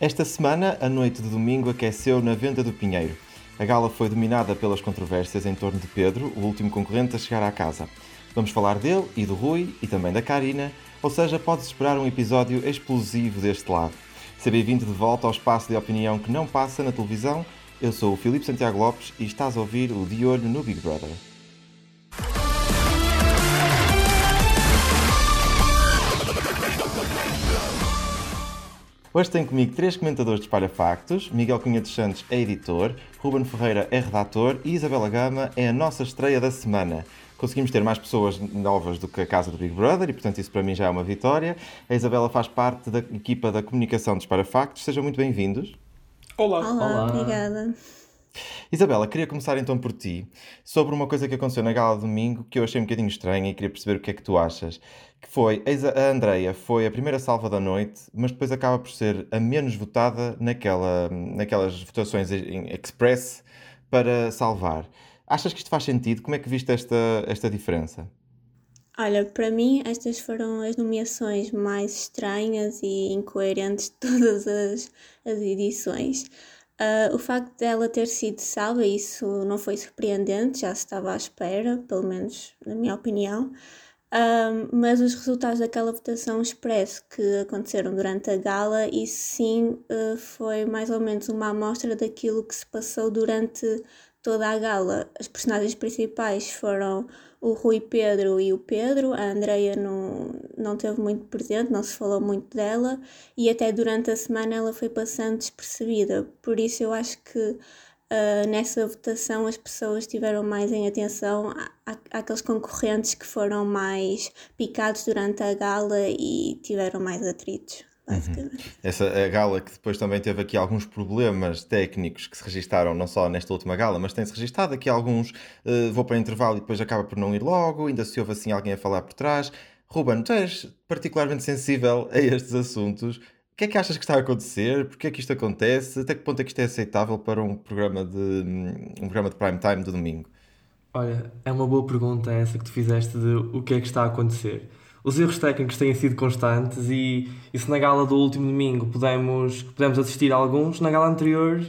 Esta semana, a noite de domingo aqueceu na Venda do Pinheiro. A gala foi dominada pelas controvérsias em torno de Pedro, o último concorrente a chegar à casa. Vamos falar dele e do Rui e também da Karina, ou seja, podes esperar um episódio explosivo deste lado. Seja bem-vindo de volta ao espaço de opinião que não passa na televisão. Eu sou o Filipe Santiago Lopes e estás a ouvir o De Olho no Big Brother. Hoje tenho comigo três comentadores de Espalha Factos. Miguel Cunha dos Santos é editor, Ruben Ferreira é redator e Isabela Gama é a nossa estreia da semana. Conseguimos ter mais pessoas novas do que a casa do Big Brother e, portanto, isso para mim já é uma vitória. A Isabela faz parte da equipa da comunicação dos Espalha Factos. Sejam muito bem-vindos. Olá. Olá, Olá. obrigada. Isabela, queria começar então por ti, sobre uma coisa que aconteceu na gala de domingo que eu achei um bocadinho estranha e queria perceber o que é que tu achas. Que foi, a Andreia foi a primeira salva da noite, mas depois acaba por ser a menos votada naquela, naquelas votações em express para salvar. Achas que isto faz sentido? Como é que viste esta, esta diferença? Olha, para mim estas foram as nomeações mais estranhas e incoerentes de todas as, as edições. Ah, o facto dela ter sido salva, isso não foi surpreendente, já se estava à espera, pelo menos na minha opinião. Ah, mas os resultados daquela votação expresso que aconteceram durante a gala, isso sim ah, foi mais ou menos uma amostra daquilo que se passou durante toda a gala. As personagens principais foram o Rui Pedro e o Pedro, a Andreia não, não teve muito presente, não se falou muito dela e até durante a semana ela foi passando despercebida. Por isso eu acho que ah, nessa votação as pessoas tiveram mais em atenção à- àqueles concorrentes que foram mais picados durante a gala e tiveram mais atritos, basicamente. Essa a gala que depois também teve aqui alguns problemas técnicos que se registaram não só nesta última gala, mas tem-se registado aqui alguns. eh, vou para o intervalo e depois acaba por não ir logo, ainda se houve assim alguém a falar por trás. Ruben, tu és particularmente sensível a estes assuntos. O que é que achas que está a acontecer? Porquê é que isto acontece? Até que ponto é que isto é aceitável para um programa de, um programa de prime time do domingo? Olha, é uma boa pergunta essa que tu fizeste de o que é que está a acontecer. Os erros técnicos têm sido constantes e, e se na gala do último domingo pudemos, pudemos assistir a alguns, na gala anterior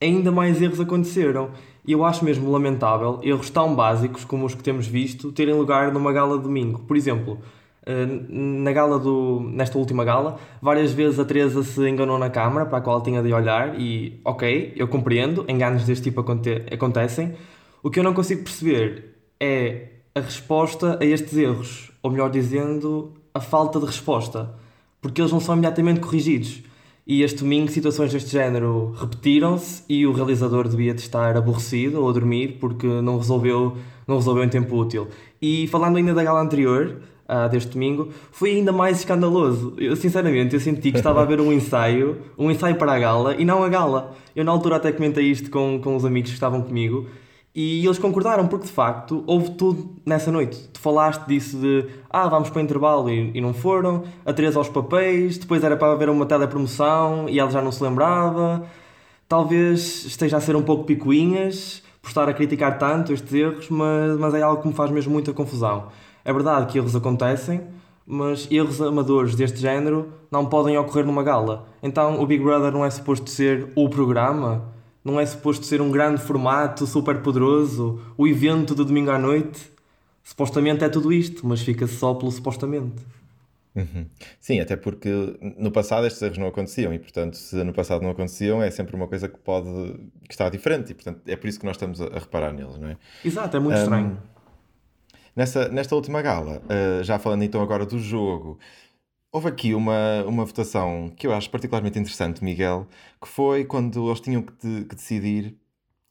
ainda mais erros aconteceram. E eu acho mesmo lamentável erros tão básicos como os que temos visto terem lugar numa gala de domingo. Por exemplo, eh, na gala do, nesta última gala, várias vezes a Teresa se enganou na câmara para a qual tinha de olhar e, ok, eu compreendo, enganos deste tipo aconte- acontecem. O que eu não consigo perceber é a resposta a estes erros, ou melhor dizendo, a falta de resposta, porque eles não são imediatamente corrigidos. E este domingo situações deste género repetiram-se e o realizador devia de estar aborrecido ou a dormir porque não resolveu, não resolveu em tempo útil. E falando ainda da gala anterior, ah, deste domingo, foi ainda mais escandaloso. Eu, sinceramente, eu senti que estava a ver um ensaio, um ensaio para a gala e não a gala. Eu na altura até comentei isto com, com os amigos que estavam comigo e eles concordaram, porque de facto houve tudo nessa noite. Tu falaste disso de ah, vamos para o intervalo e, e não foram, a Teresa aos papéis, depois era para haver uma telepromoção e ela já não se lembrava. Talvez esteja a ser um pouco picuinhas por estar a criticar tanto estes erros, mas, mas é algo que me faz mesmo muita confusão. É verdade que erros acontecem, mas erros amadores deste género não podem ocorrer numa gala. Então o Big Brother não é suposto ser o programa, não é suposto ser um grande formato super poderoso, o evento de domingo à noite. Supostamente é tudo isto, mas fica-se só pelo supostamente. Uhum. Sim, até porque no passado estes erros não aconteciam e, portanto, se no passado não aconteciam, é sempre uma coisa que pode que está diferente e, portanto, é por isso que nós estamos a, a reparar neles, não é? Exato, é muito estranho. Nessa, nesta última gala, uh, já falando então agora do jogo, houve aqui uma, uma votação que eu acho particularmente interessante, Miguel, que foi quando eles tinham que, de- que decidir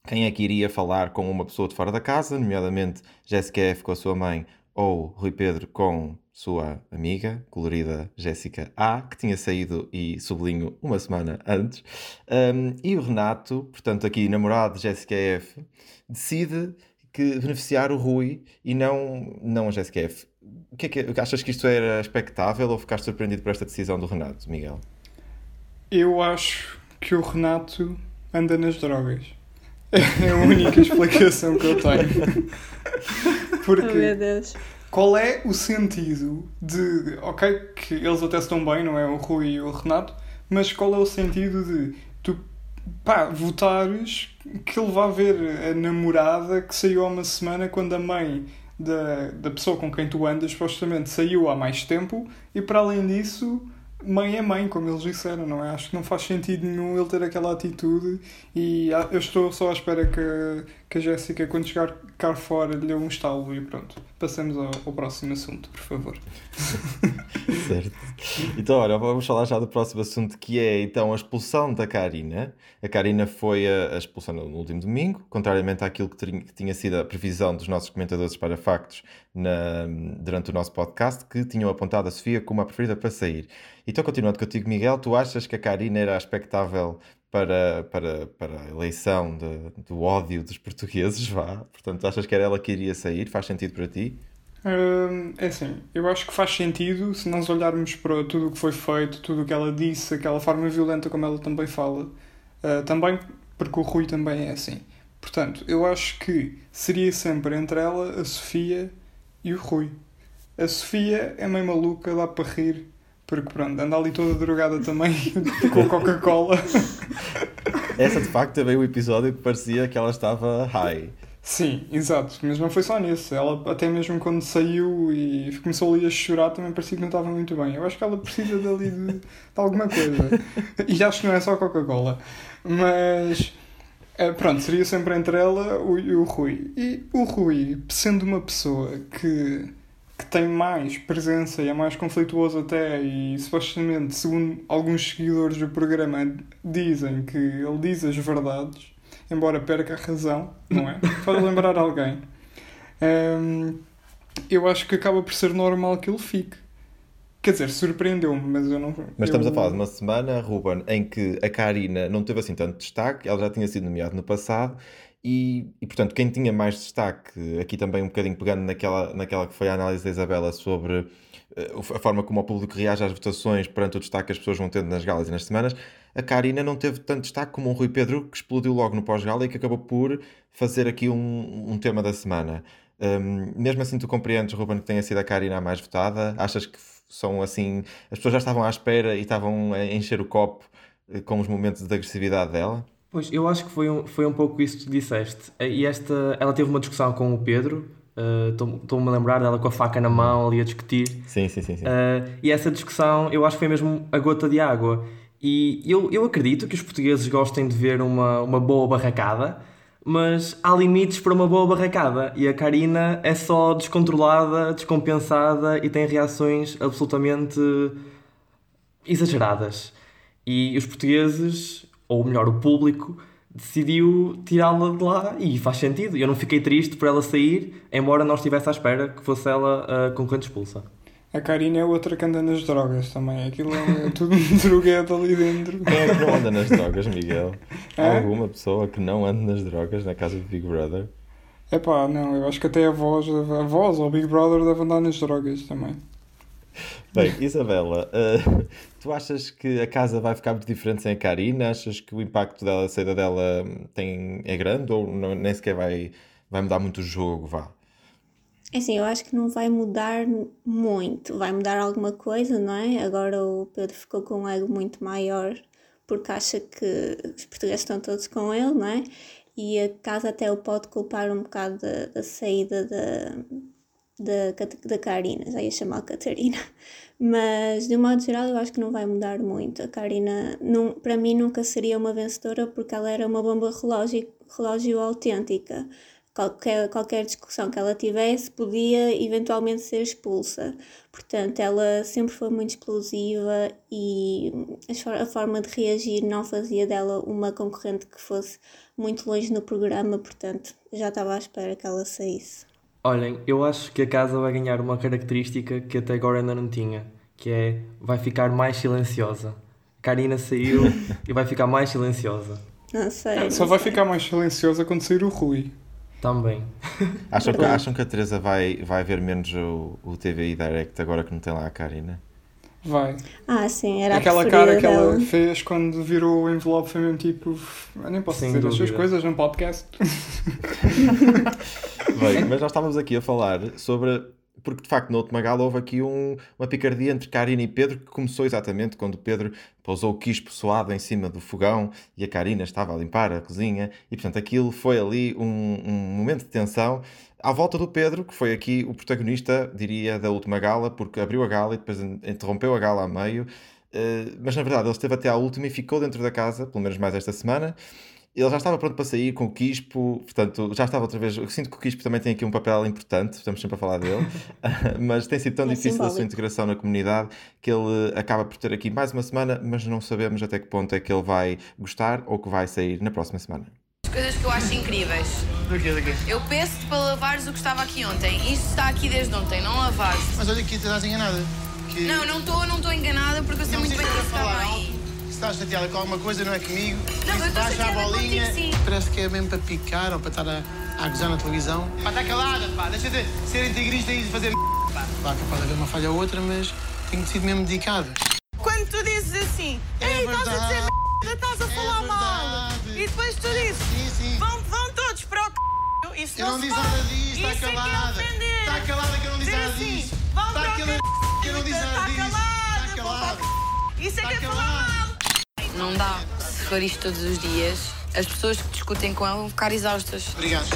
quem é que iria falar com uma pessoa de fora da casa, nomeadamente Jéssica F com a sua mãe ou Rui Pedro com sua amiga, colorida Jéssica A, que tinha saído e sublinho uma semana antes. Um, e o Renato, portanto, aqui namorado de Jéssica F, decide que beneficiar o Rui e não, não a Jéssica F. O que é que achas que isto era expectável ou ficaste surpreendido por esta decisão do Renato, Miguel? Eu acho que o Renato anda nas drogas. É a única explicação que eu tenho. Oh meu Porque Deus. qual é o sentido de. Ok, que eles até estão bem, não é? O Rui e o Renato, mas qual é o sentido de tu pá, votares que ele vá ver a namorada que saiu há uma semana quando a mãe da, da pessoa com quem tu andas supostamente saiu há mais tempo e para além disso mãe é mãe, como eles disseram, não é? Acho que não faz sentido nenhum ele ter aquela atitude e eu estou só à espera que, que a Jéssica, quando chegar cá fora, lhe dê um estalo e pronto. Passemos ao, ao próximo assunto, por favor. certo. Então, olha, vamos falar já do próximo assunto que é então a expulsão da Karina. A Karina foi a, a expulsão no último domingo, contrariamente àquilo que, que, tinha sido a previsão dos nossos comentadores para factos na, durante o nosso podcast, que tinham apontado a Sofia como a preferida para sair. Então, continuando contigo, Miguel, tu achas que a Karina era expectável para, para, para a eleição de, do ódio dos portugueses, vá? Portanto, achas que era ela que iria sair? Faz sentido para ti? Hum, é assim, eu acho que faz sentido se nós olharmos para tudo o que foi feito, tudo o que ela disse, aquela forma violenta como ela também fala, uh, também porque o Rui também é assim. Portanto, eu acho que seria sempre entre ela, a Sofia e o Rui. A Sofia é meio maluca, dá para rir, porque pronto, anda ali toda drogada também com Coca-Cola. Essa de facto também o episódio que parecia que ela estava high. Sim, exato, mas não foi só nesse. Ela até mesmo quando saiu e começou ali a chorar também parecia que não estava muito bem. Eu acho que ela precisa dali de, de alguma coisa. E acho que não é só Coca-Cola. Mas eh, pronto, seria sempre entre ela e o Rui. E o Rui, sendo uma pessoa que, que tem mais presença e é mais conflituoso até, e supostamente, segundo alguns seguidores do programa, dizem que ele diz as verdades embora perca a razão, não é? Pode lembrar alguém. Um, eu acho que acaba por ser normal que ele fique. Quer dizer, surpreendeu-me, mas eu não. Mas estamos eu... a falar de uma semana, Ruben, em que a Karina não teve assim tanto destaque, ela já tinha sido nomeada no passado, e, e portanto, quem tinha mais destaque, aqui também um bocadinho pegando naquela, naquela que foi a análise da Isabela sobre eh, a forma como o público reage às votações perante o destaque que as pessoas vão tendo nas galas e nas semanas, a Karina não teve tanto destaque como o Rui Pedro, que explodiu logo no pós-gala e que acabou por fazer aqui um, um tema da semana. Um, mesmo assim, tu compreendes, Ruben, que tenha sido a Karina a mais votada? Achas que são assim. As pessoas já estavam à espera e estavam a encher o copo eh, com os momentos de agressividade dela? Pois, eu acho que foi um, foi um pouco isso que tu disseste. Eh, e esta, ela teve uma discussão com o Pedro, Estou-me uh, a lembrar dela com a faca na mão ali a discutir. Sim, sim, sim. sim. Uh, e essa discussão eu acho que foi mesmo a gota de água. E eu, eu acredito que os portugueses gostem de ver uma, uma boa barracada, mas há limites para uma boa barracada. E a Karina é só descontrolada, descompensada e tem reações absolutamente exageradas. E os portugueses, ou melhor, o público, decidiu tirá-la de lá e faz sentido. Eu não fiquei triste por ela sair, embora não estivesse à espera que fosse ela a concorrente expulsa. A Karina é outra que anda nas drogas também. Aquilo é tudo um droguedo ali dentro. Quem é que não anda nas drogas, Miguel? Há é? alguma pessoa que não anda nas drogas na casa do Big Brother? É pá, não. Eu acho que até a voz, a voz ou o Big Brother deve andar nas drogas também. Bem, Isabela, uh, tu achas que a casa vai ficar muito diferente sem a Karina? Achas que o impacto da saída dela tem, é grande ou não, nem sequer vai, vai mudar muito o jogo? Vá. É assim, eu acho que não vai mudar muito, vai mudar alguma coisa, não é? Agora o Pedro ficou com um ego muito maior porque acha que os portugueses estão todos com ele, não é? E a casa até o pode culpar um bocado da, da saída da, da, da Karina, já ia chamar Catarina. Mas de um modo geral eu acho que não vai mudar muito. A Karina, não, para mim, nunca seria uma vencedora porque ela era uma bomba relógio, relógio autêntica qualquer, qualquer discussão que ela tivesse podia eventualmente ser expulsa. Portanto, ela sempre foi muito explosiva e a forma de reagir não fazia dela uma concorrente que fosse muito longe no programa, portanto, já estava à espera que ela saísse. Olhem, eu acho que a casa vai ganhar uma característica que até agora ainda não tinha, que é vai ficar mais silenciosa. Karina saiu e vai ficar mais silenciosa. Não sei. Só não vai sei. ficar mais silenciosa quando sair o Rui. Também. Acham que, acham que a Teresa vai, vai ver menos o, o TVI Direct agora que não tem lá a Karina? Vai. Ah, sim, era Aquela a cara que dela. ela fez quando virou o envelope foi mesmo tipo. Eu nem posso Sem dizer as suas dúvida. coisas num podcast. Bem, mas nós estávamos aqui a falar sobre porque de facto na última gala houve aqui um, uma picardia entre Karina e Pedro que começou exatamente quando Pedro pousou o quispo suado em cima do fogão e a Karina estava a limpar a cozinha e portanto aquilo foi ali um, um momento de tensão à volta do Pedro, que foi aqui o protagonista, diria, da última gala, porque abriu a gala e depois interrompeu a gala a meio. Uh, mas na verdade ele esteve até à última e ficou dentro da casa, pelo menos mais esta semana, ele já estava pronto para sair com o Quispo, portanto, já estava outra vez. Eu sinto que o Quispo também tem aqui um papel importante, estamos sempre a falar dele, mas tem sido tão é difícil simbólico. a sua integração na comunidade que ele acaba por ter aqui mais uma semana, mas não sabemos até que ponto é que ele vai gostar ou que vai sair na próxima semana. As coisas que eu acho incríveis. Do quê, do quê? Eu peço-te para lavares o que estava aqui ontem. Isto está aqui desde ontem, não lavaste. Mas olha aqui, estás enganada. Que... Não, não estou não enganada porque eu sei não muito bem que isso estava aí estás chateada com alguma coisa, não é comigo. Não, eu estou chateada a bolinha, contigo, sim. Parece que é mesmo para picar ou para estar a, a gozar na televisão. Pá, está calada, pá. Deixa de ser integrista e fazer pá. Claro que pode haver uma falha ou outra, mas tenho sido mesmo dedicado. Quando tu dizes assim, é ei, estás a dizer merda, estás a é falar mal. E depois tu dizes, sim, sim. Vão, vão todos para o c... Isso eu não, não disse nada disso, está é calada. Está calada que eu não disse nada assim, disso. Está calada que eu não disse nada disso. Está calada. Isso é que é falar mal. Não dá. Se for isto todos os dias, as pessoas que discutem com ela vão ficar exaustas. Obrigado.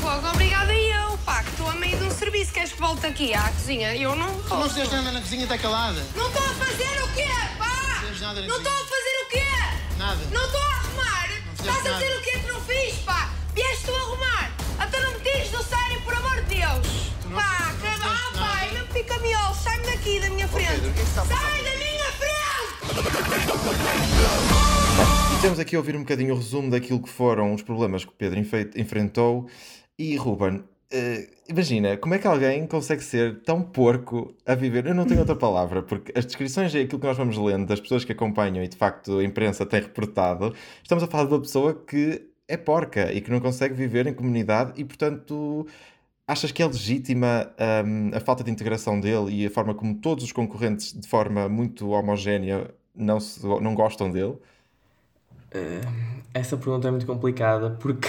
Fogo, obrigada eu, pá, que estou a meio de um serviço. Queres que volte aqui à cozinha? Eu não posso. Tu não fizeste nada na cozinha, está calada. Não estou a fazer o quê, pá? Não nada Não estou a fazer o quê? Nada. Não estou a arrumar. Estás a dizer o quê que não fiz, pá? Vieste tu a arrumar. Até não me tires do sério, por amor de Deus. Pá. Ah, pai, não fica miolo. Sai-me daqui da minha frente. Pedro, o que é que está a Sai da minha frente! E temos aqui a ouvir um bocadinho o resumo daquilo que foram os problemas que o Pedro enfrentou. E Ruben, uh, imagina, como é que alguém consegue ser tão porco a viver? Eu não tenho outra palavra, porque as descrições e aquilo que nós vamos lendo das pessoas que acompanham e de facto a imprensa tem reportado, estamos a falar de uma pessoa que é porca e que não consegue viver em comunidade e, portanto, achas que é legítima um, a falta de integração dele e a forma como todos os concorrentes, de forma muito homogénea, não, se, não gostam dele? Uh, essa pergunta é muito complicada porque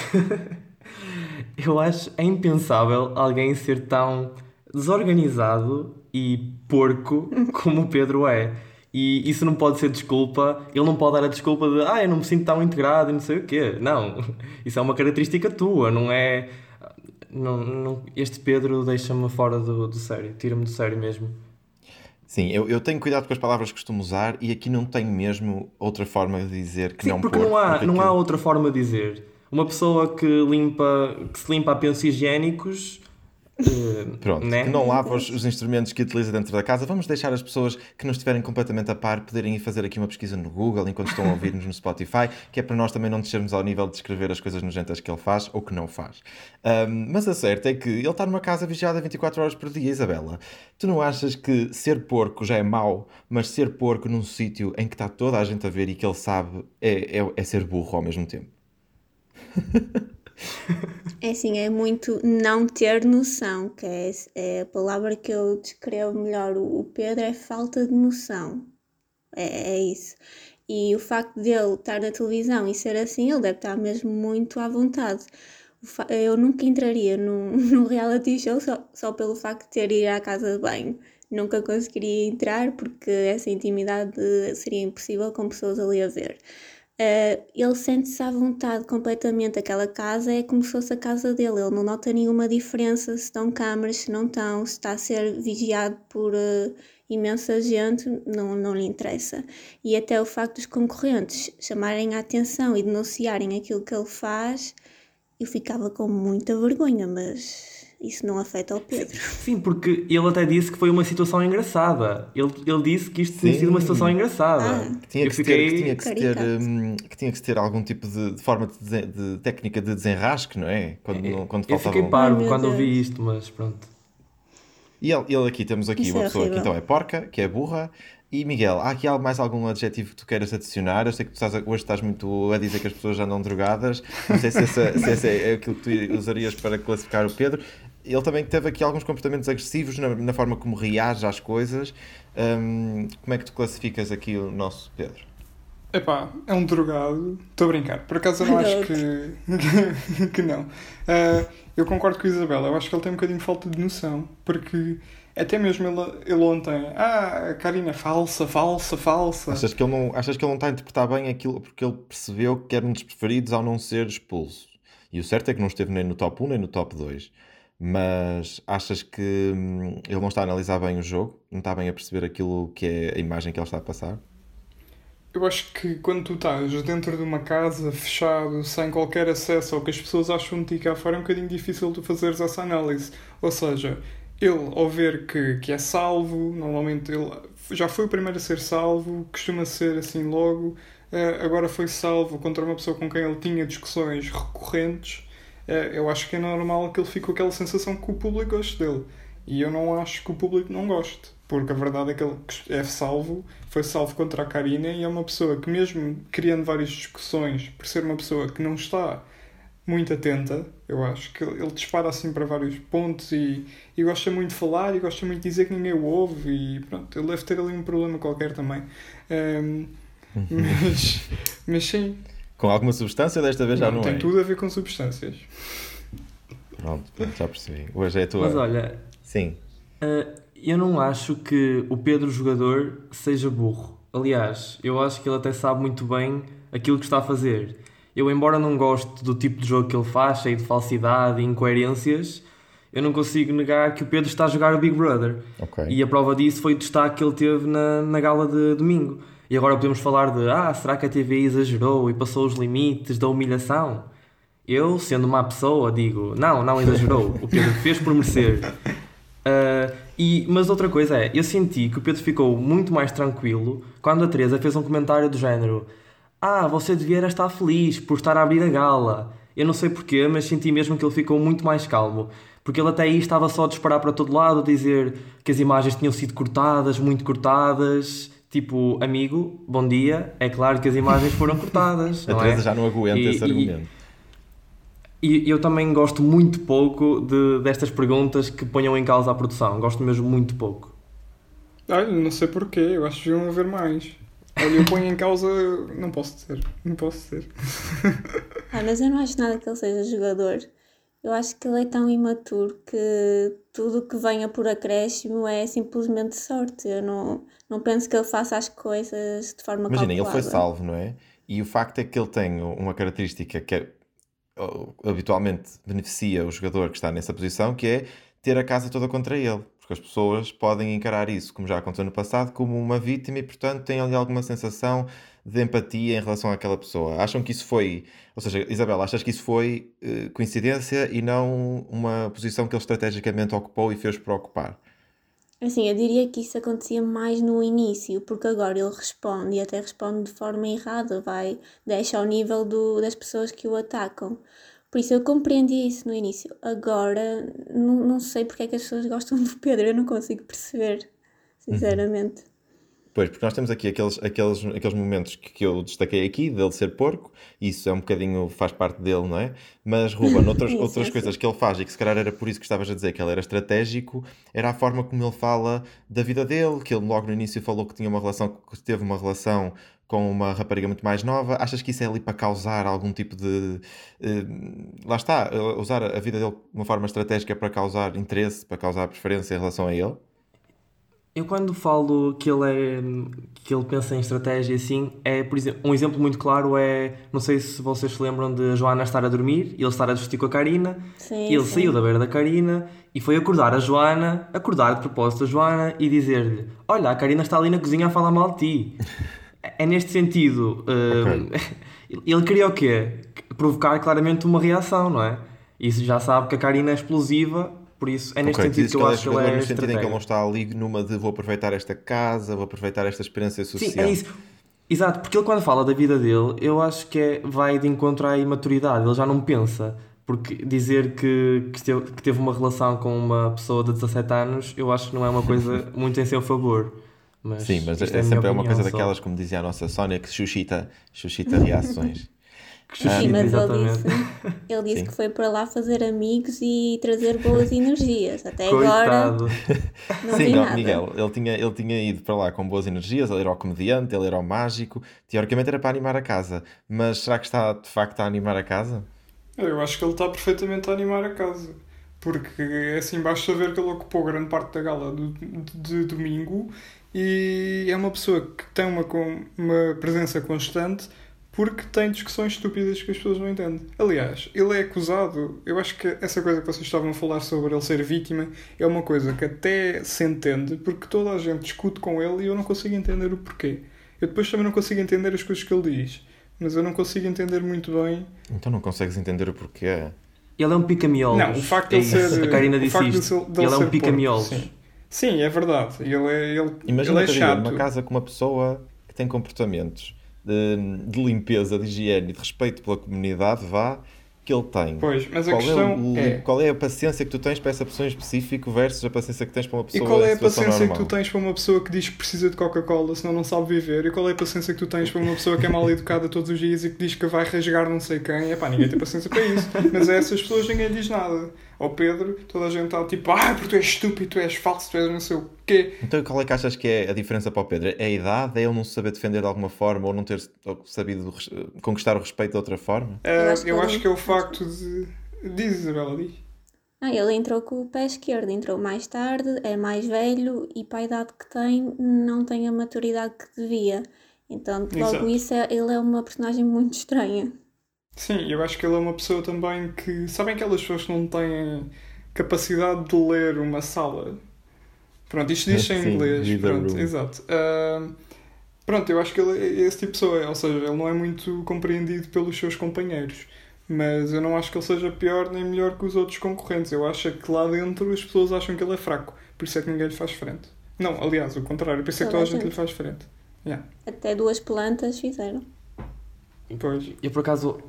eu acho é impensável alguém ser tão desorganizado e porco como o Pedro é. E isso não pode ser desculpa, ele não pode dar a desculpa de ah, eu não me sinto tão integrado e não sei o quê. Não, isso é uma característica tua, não é. Não, não, este Pedro deixa-me fora do, do sério, tira-me do sério mesmo. Sim, eu, eu tenho cuidado com as palavras que costumo usar e aqui não tenho mesmo outra forma de dizer que Sim, não porque pôr, não há, porque não aquilo... há outra forma de dizer. Uma pessoa que limpa, que se limpa a pensos higiênicos Uh, Pronto, né? que não lava os, os, instrumentos que utiliza dentro da casa. Vamos deixar as pessoas que não estiverem completamente a par poderem ir fazer aqui uma pesquisa no Google enquanto estão a ouvir-nos no Spotify, que é para nós também não descermos ao nível de escrever as coisas nojentas que ele faz ou que não faz. Um, mas a certo é que ele está numa casa vigiada 24 horas por dia, Isabela. Tu não achas que ser porco já é mau, mas ser porco num sítio em que está toda a gente a ver e que ele sabe é, é, é ser burro ao mesmo tempo? É assim, é muito não ter noção, que é, é a palavra que eu descrevo melhor. O Pedro é falta de noção. É, é isso. E o facto dele estar na televisão e ser assim, ele deve estar mesmo muito à vontade. Eu nunca entraria num reality show só, só pelo facto de ter ir à casa de banho. Nunca conseguiria entrar porque essa intimidade seria impossível com pessoas ali a ver. Uh, ele sente-se à vontade completamente. Aquela casa é como se fosse a casa dele. Ele não nota nenhuma diferença se estão câmaras, se não estão, se está a ser vigiado por uh, imensa gente, não, não lhe interessa. E até o facto dos concorrentes chamarem a atenção e denunciarem aquilo que ele faz, eu ficava com muita vergonha, mas isso não afeta o Pedro. Sim, porque ele até disse que foi uma situação engraçada. Ele, ele disse que isto tinha sido uma situação engraçada. Ah. Que, tinha que, fiquei... ter, que, tinha que, se ter, um, que tinha que se ter algum tipo de, de forma de, de, técnica de desenrasque, não é? Quando, é. quando eu fiquei parvo quando ouvi isto, mas pronto. E ele, ele aqui, temos aqui Isso uma é pessoa horrível. que então é porca, que é burra. E Miguel, há aqui mais algum adjetivo que tu queiras adicionar? Eu sei que tu estás, hoje estás muito a dizer que as pessoas já andam drogadas. Não sei se essa, se essa é aquilo que tu usarias para classificar o Pedro ele também teve aqui alguns comportamentos agressivos na, na forma como reage às coisas. Um, como é que tu classificas aqui o nosso Pedro? Epá, é um drogado. Estou a brincar. Por acaso eu não acho que, que não. Uh, eu concordo com a Isabela. Eu acho que ele tem um bocadinho de falta de noção. Porque até mesmo ele, ele ontem. Ah, a Karina, falsa, falsa, falsa. Achas que, ele não, achas que ele não está a interpretar bem aquilo porque ele percebeu que era um dos preferidos ao não ser expulso? E o certo é que não esteve nem no top 1 nem no top 2. Mas achas que hum, ele não está a analisar bem o jogo? Não está bem a perceber aquilo que é a imagem que ele está a passar? Eu acho que quando tu estás dentro de uma casa, fechado, sem qualquer acesso ao que as pessoas acham de ti cá fora, é um bocadinho difícil tu fazeres essa análise. Ou seja, ele, ao ver que, que é salvo, normalmente ele já foi o primeiro a ser salvo, costuma ser assim logo, eh, agora foi salvo contra uma pessoa com quem ele tinha discussões recorrentes. Eh, eu acho que é normal que ele fique com aquela sensação que o público goste dele. E eu não acho que o público não goste porque a verdade é que ele é salvo, foi salvo contra a Karina e é uma pessoa que, mesmo criando várias discussões, por ser uma pessoa que não está muito atenta, eu acho que ele dispara assim para vários pontos e, e gosta muito de falar e gosta muito de dizer que ninguém o ouve e pronto, ele deve ter ali um problema qualquer também. Um, mas, mas sim. Com alguma substância desta vez não, já não tem é? Tem tudo a ver com substâncias. Pronto, já percebi. Hoje é a tua. Mas olha. Sim. Uh, eu não acho que o Pedro jogador seja burro. Aliás, eu acho que ele até sabe muito bem aquilo que está a fazer. Eu, embora não goste do tipo de jogo que ele faz, cheio de falsidade e incoerências, eu não consigo negar que o Pedro está a jogar o Big Brother. Okay. E a prova disso foi o destaque que ele teve na, na gala de domingo. E agora podemos falar de ah, será que a TV exagerou e passou os limites da humilhação? Eu, sendo uma pessoa, digo, não, não exagerou. O Pedro fez por merecer. Uh, e, mas outra coisa é, eu senti que o Pedro ficou muito mais tranquilo quando a Teresa fez um comentário do género Ah, você devia estar feliz por estar a abrir a gala. Eu não sei porquê, mas senti mesmo que ele ficou muito mais calmo. Porque ele até aí estava só a disparar para todo lado, a dizer que as imagens tinham sido cortadas, muito cortadas. Tipo, amigo, bom dia, é claro que as imagens foram cortadas. a Teresa é? já não aguenta e, esse argumento. E, e eu também gosto muito pouco de, destas perguntas que ponham em causa a produção. Gosto mesmo muito pouco. Olha, não sei porquê, eu acho que deviam haver mais. Olha, eu ponho em causa. Não posso dizer. Não posso dizer. ah, mas eu não acho nada que ele seja jogador. Eu acho que ele é tão imaturo que tudo que venha por acréscimo é simplesmente sorte. Eu não, não penso que ele faça as coisas de forma Imagina, calculada. ele foi salvo, não é? E o facto é que ele tem uma característica que é habitualmente beneficia o jogador que está nessa posição, que é ter a casa toda contra ele. Porque as pessoas podem encarar isso, como já aconteceu no passado, como uma vítima e, portanto, têm ali alguma sensação de empatia em relação àquela pessoa. Acham que isso foi. Ou seja, Isabela, achas que isso foi uh, coincidência e não uma posição que ele estrategicamente ocupou e fez para ocupar? Assim, eu diria que isso acontecia mais no início, porque agora ele responde e até responde de forma errada, vai, deixa ao nível do, das pessoas que o atacam. Por isso eu compreendi isso no início. Agora, não, não sei porque é que as pessoas gostam do Pedro, eu não consigo perceber, sinceramente. Pois, porque nós temos aqui aqueles, aqueles, aqueles momentos que, que eu destaquei aqui, dele ser porco, isso é um bocadinho, faz parte dele, não é? Mas, Ruben, outras, outras coisas que ele faz e que se calhar era por isso que estavas a dizer que ele era estratégico, era a forma como ele fala da vida dele, que ele logo no início falou que tinha uma relação, que teve uma relação com uma rapariga muito mais nova. Achas que isso é ali para causar algum tipo de. Uh, lá está, usar a vida dele de uma forma estratégica para causar interesse, para causar preferência em relação a ele? Eu quando falo que ele é que ele pensa em estratégia assim, é por exemplo, um exemplo muito claro é, não sei se vocês se lembram de a Joana estar a dormir e ele estar a discutir com a Karina, sim, ele sim. saiu da beira da Karina e foi acordar a Joana, acordar de propósito a Joana e dizer-lhe: "Olha, a Karina está ali na cozinha a falar mal de ti". É neste sentido, okay. ele queria o quê? Provocar claramente uma reação, não é? E já sabe que a Karina é explosiva por isso, é neste okay, sentido que eu acho que ele é no sentido em que ele não está ali numa de vou aproveitar esta casa, vou aproveitar esta experiência social. Sim, é isso. Exato, porque ele quando fala da vida dele, eu acho que é, vai de encontro à imaturidade, ele já não pensa. Porque dizer que, que, teve, que teve uma relação com uma pessoa de 17 anos, eu acho que não é uma coisa muito em seu favor. Mas Sim, mas é, é sempre é uma coisa só. daquelas, como dizia a nossa Sónia, que suscita, suscita reações. Que Sim, Xuxita, mas ele exatamente. disse, ele disse Sim. que foi para lá fazer amigos e trazer boas energias. Até agora Coitado. não Sim, vi não, nada. Miguel, ele tinha, ele tinha ido para lá com boas energias, ele era o comediante, ele era o mágico, teoricamente era para animar a casa, mas será que está de facto a animar a casa? Eu acho que ele está perfeitamente a animar a casa. Porque assim basta ver que ele ocupou grande parte da gala do- de, de domingo e é uma pessoa que tem uma, uma presença constante porque tem discussões estúpidas que as pessoas não entendem. Aliás, ele é acusado, eu acho que essa coisa que vocês estavam a falar sobre ele ser vítima é uma coisa que até se entende porque toda a gente discute com ele e eu não consigo entender o porquê. Eu depois também não consigo entender as coisas que ele diz, mas eu não consigo entender muito bem Então não consegues entender o porquê. Ele é um pica-miolos. Não, o facto de é ele isso. ser. A Karina disse facto de isto. dele ele é um pica-miolos. Sim. Sim, é verdade. Ele é, ele, Imagina ele é chato. numa casa com uma pessoa que tem comportamentos de, de limpeza, de higiene e de respeito pela comunidade, vá, que ele tem. Pois, mas a qual, questão é o- é. qual é a paciência que tu tens para essa pessoa em específico versus a paciência que tens para uma E pessoa qual é a paciência normal? que tu tens para uma pessoa que diz que precisa de Coca-Cola senão não sabe viver? E qual é a paciência que tu tens para uma pessoa que é mal educada todos os dias e que diz que vai rasgar não sei quem? Epá, ninguém tem paciência para isso. Mas a essas pessoas ninguém diz nada. Ao Pedro, toda a gente está tipo, ah, porque tu és estúpido, tu és falso, tu és não sei o quê. Então qual é que achas que é a diferença para o Pedro? É a idade? É ele não se saber defender de alguma forma ou não ter sabido conquistar o respeito de outra forma? Ah, acho que eu acho que é o facto de. Diz, Isabela, diz. Ah, ele entrou com o pé esquerdo, entrou mais tarde, é mais velho e para a idade que tem não tem a maturidade que devia. Então, logo Exato. isso, é- ele é uma personagem muito estranha. Sim, eu acho que ele é uma pessoa também que. Sabem aquelas pessoas que não têm capacidade de ler uma sala? Pronto, isto diz em Sim, inglês. Pronto, exato. Ah, pronto, eu acho que ele é esse tipo de pessoa, ou seja, ele não é muito compreendido pelos seus companheiros. Mas eu não acho que ele seja pior nem melhor que os outros concorrentes. Eu acho é que lá dentro as pessoas acham que ele é fraco. Por isso é que ninguém lhe faz frente. Não, aliás, o contrário. Por isso é que Toda a gente lhe faz frente. Yeah. Até duas plantas fizeram. Pois. Eu, por acaso,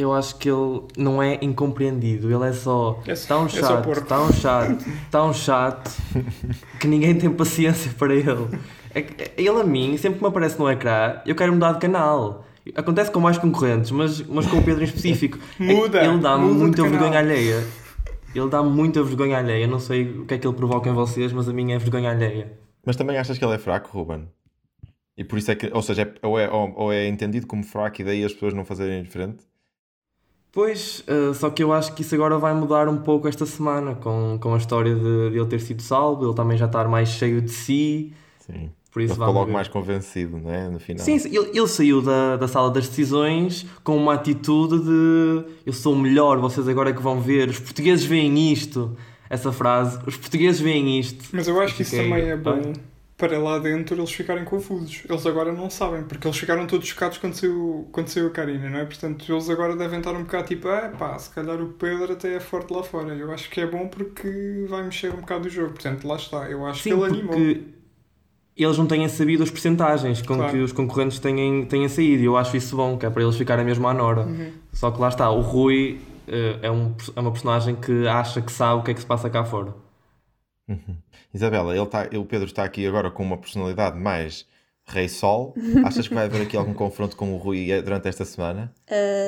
eu acho que ele não é incompreendido. Ele é só É tão é chato, porco. tão chato, tão chato, que ninguém tem paciência para ele. É que- Ele a mim, sempre que me aparece no ecrã, eu quero mudar de canal. Acontece com mais concorrentes, mas, mas com o Pedro em específico. É Muda, Ele dá-me muda muita canal. vergonha alheia. Ele dá muita vergonha alheia. Não sei o que é que ele provoca em vocês, mas a minha é vergonha alheia. Mas também achas que ele é fraco, Ruben? E por isso é que, ou seja, é- ou, é, ou, ou é entendido como fraco e daí as pessoas não fazerem diferente? Pois, eh, só que eu acho que isso agora vai mudar um pouco esta semana com, com a história de, de ele ter sido salvo, ele também já estar mais cheio de si, Sim. por Ele isso ficou vamos logo mais convencido, não é? No final. Sim, ele, ele saiu da, da sala das decisões com uma atitude de eu sou o melhor, vocês agora é que vão ver, os portugueses veem isto, essa frase, os portugueses veem isto. Mas eu acho que isso também é bom Ai. Para lá dentro eles ficarem confusos. Eles agora não sabem, porque eles ficaram todos chocados quando saiu, quando saiu a Karina, não é? Portanto, eles agora devem estar um bocado tipo, ah, pá, se calhar o Pedro até é forte lá fora. Eu acho que é bom porque vai mexer um bocado o jogo. Portanto, lá está. Eu acho Sim, que ele animou. porque eles não têm sabido as percentagens com Claro. que os concorrentes têm, têm saído e eu acho isso bom, que é para eles ficarem mesmo à nora. Uhum. Só que lá está, o Rui eh, é, um, é uma personagem que acha que sabe o que é que se passa cá fora. Uhum. Isabela, ele tá, o Pedro está aqui agora com uma personalidade mais Rei Sol. Achas que vai haver aqui algum confronto com o Rui eh, durante esta semana?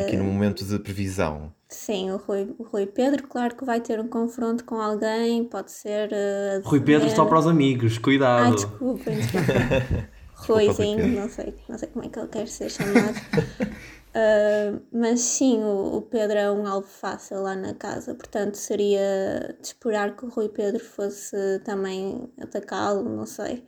Aqui no momento de previsão. Sim, o Rui, o Rui Pedro, claro que vai ter um confronto com alguém, pode ser. eh, Rui Pedro só para os amigos, Ai, cuidado. desculpem, desculpem. Rui Ruizinho, não sei, não sei como é que ele quer ser chamado. Ah, mas sim, o, o Pedro é um alvo fácil lá na casa, portanto seria de esperar que o Rui Pedro fosse também atacá-lo, não sei.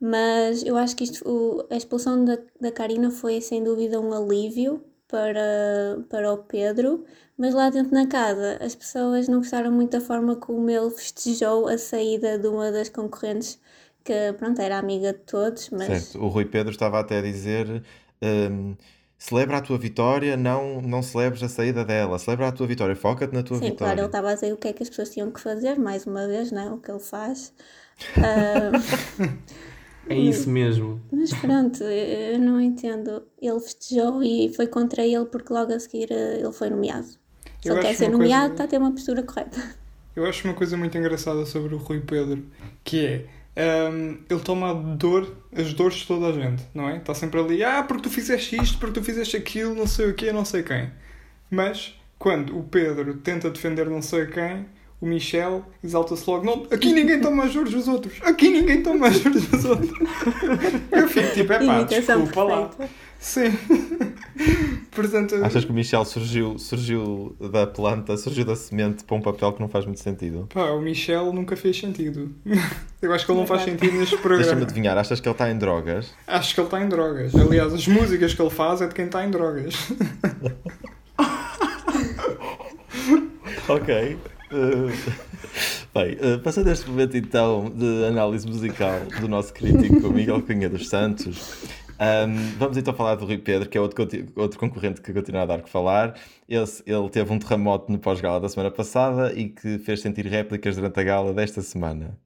Mas eu acho que isto, o- a expulsão da, da Karina foi sem dúvida um alívio para, para o Pedro, mas lá dentro na casa as pessoas não gostaram muito da forma como ele festejou a saída de uma das concorrentes que pronto, era amiga de todos, mas Certo. O Rui Pedro estava até a dizer: hum, celebra a tua vitória, não, não celebres a saída dela. Celebra a tua vitória, foca-te na tua sim, vitória. claro, ele estava a dizer o que é que as pessoas tinham que fazer, mais uma vez, não é? O que ele faz. Ah, É isso mesmo. mas pronto, eu não entendo. Ele festejou e foi contra ele porque logo a seguir eh, ele foi nomeado. Se ele quer ser nomeado, coisa- está a ter uma postura correta. Eu acho uma coisa muito engraçada sobre o Rui Pedro, que é um, ele toma dor, as dores de toda a gente, não é? Está sempre ali, ah, porque tu fizeste isto, porque tu fizeste aquilo, não sei o quê, não sei quem. Mas, quando o Pedro tenta defender não sei quem, o Michel exalta-se logo: não, aqui ninguém toma as juros dos outros, aqui ninguém toma as juros dos outros. Eu fico tipo, é pá, desculpa lá. Sim. Portanto, Achas que o Michel surgiu, surgiu da planta, surgiu da semente para um papel que não faz muito sentido? Pá, o Michel nunca fez sentido. Eu acho que ele não faz sentido neste programa. Deixa-me adivinhar, achas que ele está em drogas? Acho que ele está em drogas. Aliás, as músicas que ele faz é de quem está em drogas. ok. Bem, uh, passando este momento então de análise musical do nosso crítico Miguel Cunha dos Santos, um, vamos então falar do Rui Pedro, que é outro, outro concorrente que continua a dar que falar. Ele, ele teve um terremoto no pós-gala da semana passada e que fez sentir réplicas durante a gala desta semana.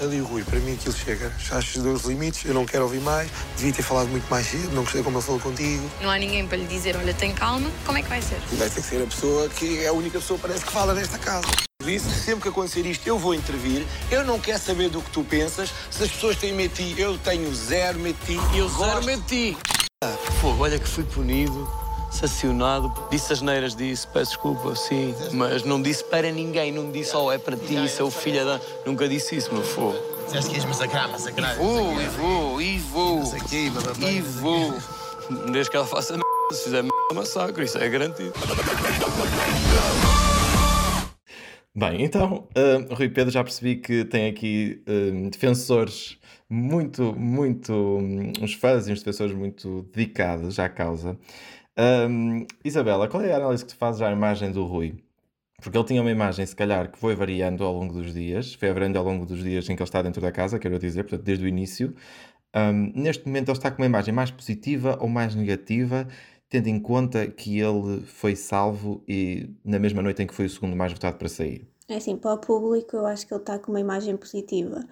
Ali o Rui, para mim aquilo chega. Já chegou os limites, eu não quero ouvir mais. Devia ter falado muito mais cedo, não gostei como ele falou contigo. Não há ninguém para lhe dizer, olha, tem calma, como é que vai ser? Vai ter que ser a pessoa que é a única pessoa parece que fala nesta casa. Disse, sempre que acontecer isto, eu vou intervir. Eu não quero saber do que tu pensas. Se as pessoas têm medo de ti, eu tenho zero medo de ti. Eu zero medo de ti. Ah, fogo, olha que fui punido sancionado. Disse as neiras, disse, peço desculpa, sim, mas não disse para ninguém, não disse, oh, é para ti, seu filho da. Nunca disse isso, meu fogo. Disseste que ias massacrar, massacrar. E vou, e vou, e vou. E vou. Desde que ela faça merda, se fizer merda, massacre, isso é garantido. Bem, então, uh, Rui Pedro, já percebi que tem aqui uh, defensores muito, muito, um, uns fãs e uns defensores muito dedicados à causa. Um, Isabela, qual é a análise que tu fazes à imagem do Rui? Porque ele tinha uma imagem, se calhar, que foi variando ao longo dos dias, foi variando ao longo dos dias em que ele está dentro da casa, quero dizer, portanto, desde o início. Um, neste momento, ele está com uma imagem mais positiva ou mais negativa, tendo em conta que ele foi salvo e na mesma noite em que foi o segundo mais votado para sair. É assim, para o público, eu acho que ele está com uma imagem positiva.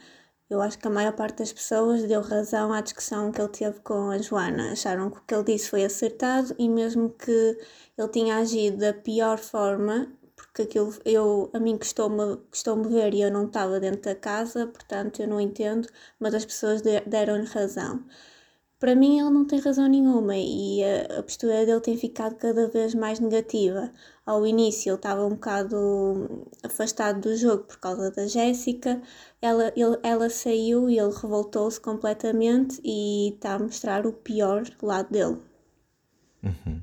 Eu acho que a maior parte das pessoas deu razão à discussão que ele teve com a Joana. Acharam que o que ele disse foi acertado e mesmo que ele tinha agido da pior forma, porque aquilo eu, a mim custou-me custou ver e eu não estava dentro da casa, portanto eu não entendo, mas as pessoas deram-lhe razão. Para mim ele não tem razão nenhuma e a, a postura dele tem ficado cada vez mais negativa. Ao início ele estava um bocado afastado do jogo por causa da Jéssica, ela, ele, ela saiu e ele revoltou-se completamente e está a mostrar o pior lado dele. Uhum.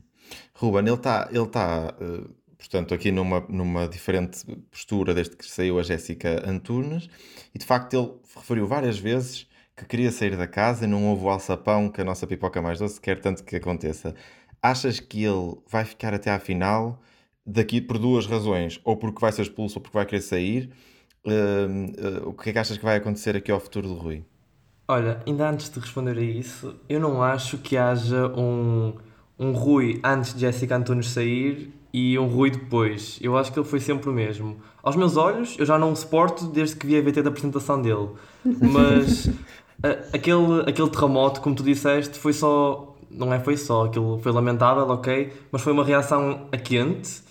Ruben, ele está, ele tá, uh, portanto, aqui numa, numa diferente postura desde que saiu a Jéssica Antunes e de facto ele referiu várias vezes que queria sair da casa e não houve o alçapão que a nossa pipoca mais doce quer tanto que aconteça. Achas que ele vai ficar até à final daqui por duas razões, ou porque vai ser expulso ou porque vai querer sair? Uh, uh, o que é que achas que vai acontecer aqui ao futuro do Rui? Olha, ainda antes de responder a isso, eu não acho que haja um, um Rui antes de Jessica Antunes sair e um Rui depois. Eu acho que ele foi sempre o mesmo. Aos meus olhos, eu já não o suporto desde que vi a VT da apresentação dele. Mas aquele, aquele terremoto, como tu disseste, foi só. Não é foi só, aquilo foi lamentável, ok, mas foi uma reação a quente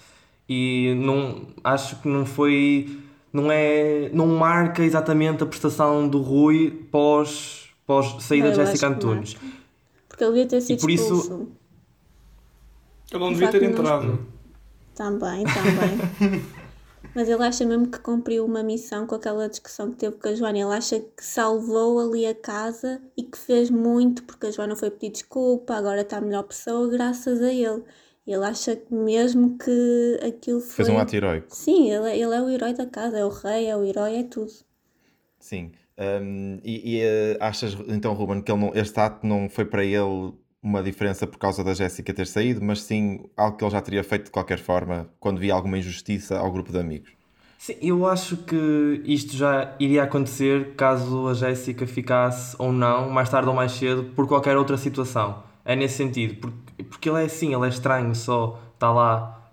e não acho que não foi. Não é. Não marca exatamente a prestação do Rui pós, pós saída de Jessica Antunes. Porque ele devia ter sido por isso, expulso. Ele não devia ter entrado. Também, também. Mas ele acha mesmo que cumpriu uma missão com aquela discussão que teve com a Joana. Ele acha que salvou ali a casa e que fez muito porque a Joana foi pedir desculpa, agora está a melhor pessoa graças a ele. Ele acha mesmo que aquilo foi. Fez um ato heróico. Sim, ele, é, ele é o herói da casa, é o rei, é o herói, é tudo. Sim. Um, e, e uh, achas então, Ruben, que ele não, este ato não foi para ele uma diferença por causa da Jéssica ter saído, mas sim algo que ele já teria feito de qualquer forma quando via alguma injustiça ao grupo de amigos. Sim, eu acho que isto já iria acontecer caso a Jéssica ficasse ou não, mais tarde ou mais cedo, por qualquer outra situação. É nesse sentido, porque, porque ele é assim, ele é estranho, só está lá,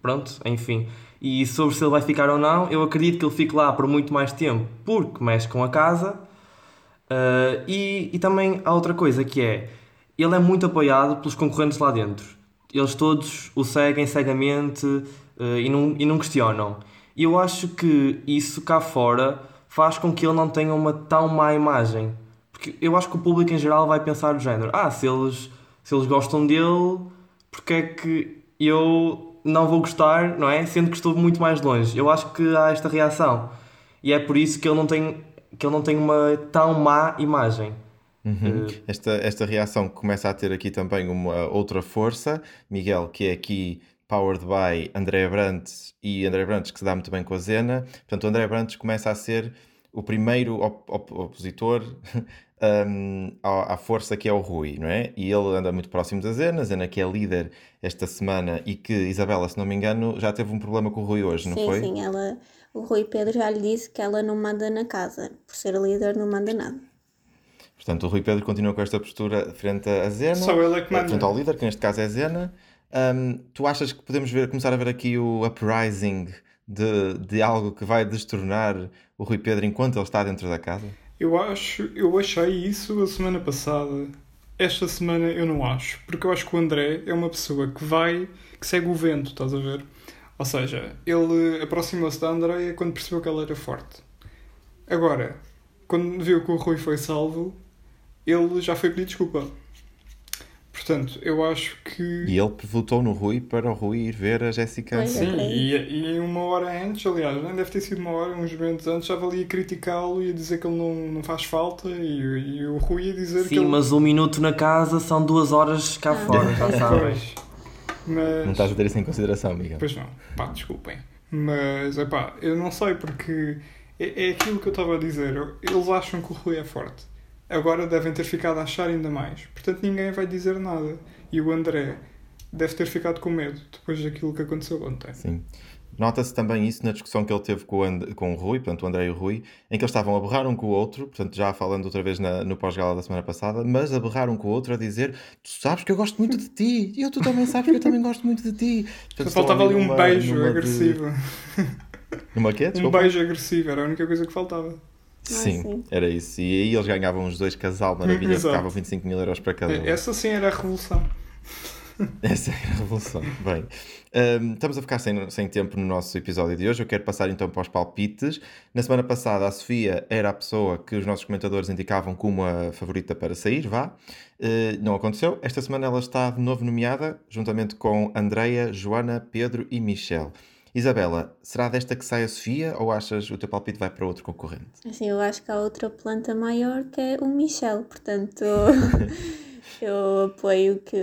pronto, enfim. E sobre se ele vai ficar ou não, eu acredito que ele fique lá por muito mais tempo, porque mexe com a casa. Uh, e, e também há outra coisa que é, ele é muito apoiado pelos concorrentes lá dentro. Eles todos o seguem cegamente uh, e, não, e não questionam. E eu acho que isso cá fora faz com que ele não tenha uma tão má imagem. Porque eu acho que o público em geral vai pensar do género: ah, se eles, se eles gostam dele, porque é que eu não vou gostar, não é? Sendo que estou muito mais longe. Eu acho que há esta reação. E é por isso que ele não tem, que ele não tem uma tão má imagem. Uhum. Esta, esta reação começa a ter aqui também uma outra força, Miguel, que é aqui powered by André Brantes e André Brantes que se dá muito bem com a Zena. Portanto, o André Brantes começa a ser o primeiro op op opositor um, à, à, força que é o Rui, não é? E ele anda muito próximo da Zena, Zena que é líder esta semana e que, Isabela, se não me engano, já teve um problema com o Rui hoje, não sim, foi? Sim, ela, o Rui Pedro já lhe disse que ela não manda na casa, por ser líder não manda nada. Portanto, o Rui Pedro continua com esta postura frente à Zena. Só ele é que manda. Frente ao líder, que neste caso é Zena. Um, tu achas que podemos ver, começar a ver aqui o uprising de, de algo que vai destornar o Rui Pedro enquanto ele está dentro da casa? Eu acho, eu achei isso a semana passada. Esta semana eu não acho, porque eu acho que o André é uma pessoa que vai, que segue o vento, estás a ver? Ou seja, ele aproximou-se da Andréia quando percebeu que ela era forte. Agora, quando viu que o Rui foi salvo, ele já foi pedir desculpa. Portanto, eu acho que. E ele votou no Rui para o Rui ir ver a Jéssica. Sim, e, e uma hora antes, aliás, nem deve ter sido uma hora, uns momentos antes, já valia criticá-lo e a dizer que ele não, não faz falta e, e o Rui ia dizer Sim, que. Sim, ele... mas um minuto na casa são duas horas cá ah, fora, já sabes. Mas... Não estás a ter isso em consideração, Miguel. Pois não, pá, desculpem. Mas, é pá, eu não sei porque é, é aquilo que eu estava a dizer. Eles acham que o Rui é forte agora devem ter ficado a achar ainda mais. Portanto, ninguém vai dizer nada. E o André deve ter ficado com medo depois daquilo que aconteceu ontem. Sim. Nota-se também isso na discussão que ele teve com o, And com o Rui, portanto, o André e o Rui, em que eles estavam a berrar um com o outro, portanto, já falando outra vez na, no pós-gala da semana passada, mas a berrar um com o outro a dizer: Tu sabes que eu gosto muito de ti, e eu, tu também sabes que eu também gosto muito de ti. Portanto, Só faltava ali um beijo agressivo. De... Numa quê? Um beijo agressivo, era a única coisa que faltava. Sim, sim, era isso. E aí eles ganhavam os dois casal maravilha, Exato. ficavam 25 mil euros para cada um. Essa sim era a revolução. Essa era a revolução. Bem, um, estamos a ficar sem, sem tempo no nosso episódio de hoje. Eu quero passar então para os palpites. Na semana passada, a Sofia era a pessoa que os nossos comentadores indicavam como a favorita para sair, vá. Uh, não aconteceu. Esta semana ela está de novo nomeada, juntamente com Andreia, Joana, Pedro e Michel. Isabela, será desta que sai a Sofia ou achas o teu palpite vai para outro concorrente? Assim, eu acho que há outra planta maior que é o Michel, portanto eu apoio que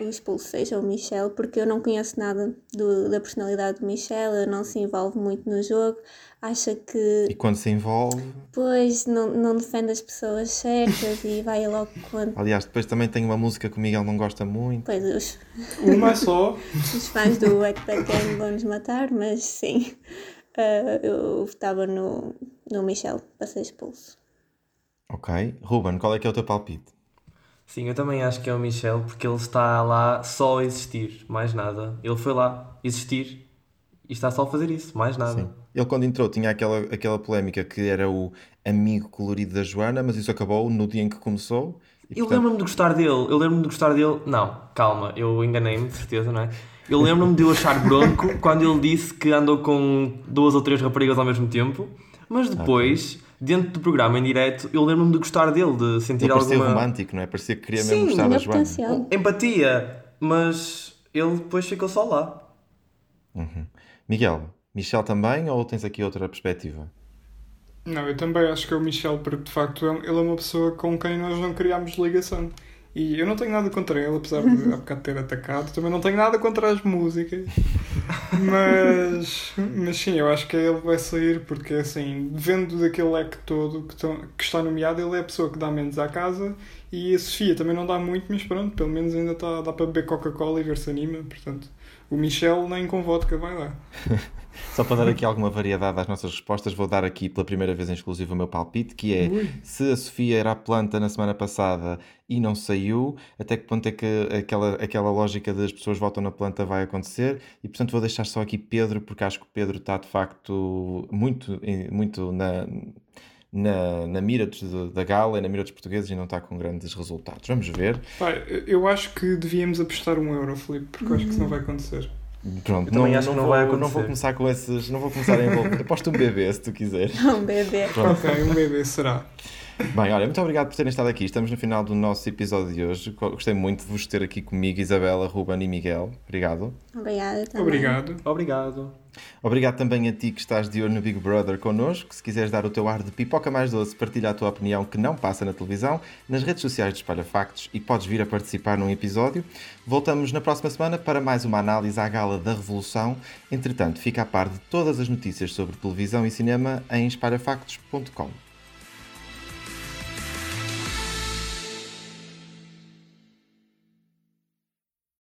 o expulso seja o Michel, porque eu não conheço nada do, da personalidade do Michel, ele não se envolve muito no jogo, acha que. E quando se envolve. Pois, não, não defende as pessoas certas e vai logo quando. Aliás, depois também tem uma música que o Miguel não gosta muito. Pois, os. Uma é só. os fãs do Gang vão nos matar, mas sim. Uh, eu votava no, no Michel para ser expulso. Ok. Ruben, qual é que é o teu palpite? Sim, eu também acho que é o Michel, porque ele está lá só a existir, mais nada. Ele foi lá existir e está só a fazer isso, mais nada. Sim. Ele, quando entrou, tinha aquela, aquela polémica que era o amigo colorido da Joana, mas isso acabou no dia em que começou. E, eu portanto... lembro-me de gostar dele. Eu lembro-me de gostar dele. Não, calma, eu enganei-me, de certeza, não é? Eu lembro-me de eu achar bronco quando ele disse que andou com duas ou três raparigas ao mesmo tempo, mas depois. Okay dentro do programa em direto, eu lembro-me de gostar dele, de sentir ele parecia alguma... romântico, não é? Parecia que queria mesmo gostar da Joana. Empatia, mas ele depois ficou só lá. Uhum. Miguel, Michel também ou tens aqui outra perspectiva? Não, eu também acho que é o Michel, porque de facto ele é uma pessoa com quem nós não criámos ligação. E eu não tenho nada contra ele, apesar de há bocado ter atacado. Também não tenho nada contra as músicas. Mas, mas sim, eu acho que ele vai sair porque, assim, vendo daquele leque todo que, tão, que está nomeado, ele é a pessoa que dá menos à casa. E a Sofia também não dá muito, mas pronto, pelo menos ainda está, dá para beber Coca-Cola e ver se anima. Portanto, o Michel nem com vodka vai lá. Só para dar aqui alguma variedade às nossas respostas, vou dar aqui pela primeira vez em exclusivo o meu palpite, que é Ui. se a Sofia era a planta na semana passada e não saiu, até que ponto é que aquela, aquela lógica das pessoas votam na planta vai acontecer? E portanto vou deixar só aqui Pedro, porque acho que o Pedro está de facto muito, muito na, na, na mira de, da gala e na mira dos portugueses e não está com grandes resultados. Vamos ver. Pai, eu acho que devíamos apostar um euro, Filipe, porque eu acho que isso não vai acontecer. Pronto, Eu também acho que não vai vou, não vou acontecer. começar com esses. Não vou começar a envolver. Aposto um bebê se tu quiseres. Um bebê. Pronto. Ok, um bebê será. Bem, olha, muito obrigado por terem estado aqui. Estamos no final do nosso episódio de hoje. Gostei muito de vos ter aqui comigo, Isabela, Ruben e Miguel. Obrigado. Obrigada também. Obrigado. Obrigado. Obrigado também a ti que estás de olho no Big Brother connosco. Se quiseres dar o teu ar de pipoca mais doce, partilha a tua opinião que não passa na televisão, nas redes sociais de Espalha Factos e podes vir a participar num episódio. Voltamos na próxima semana para mais uma análise à gala da Revolução. Entretanto, fica a par de todas as notícias sobre televisão e cinema em espalhafactos.com.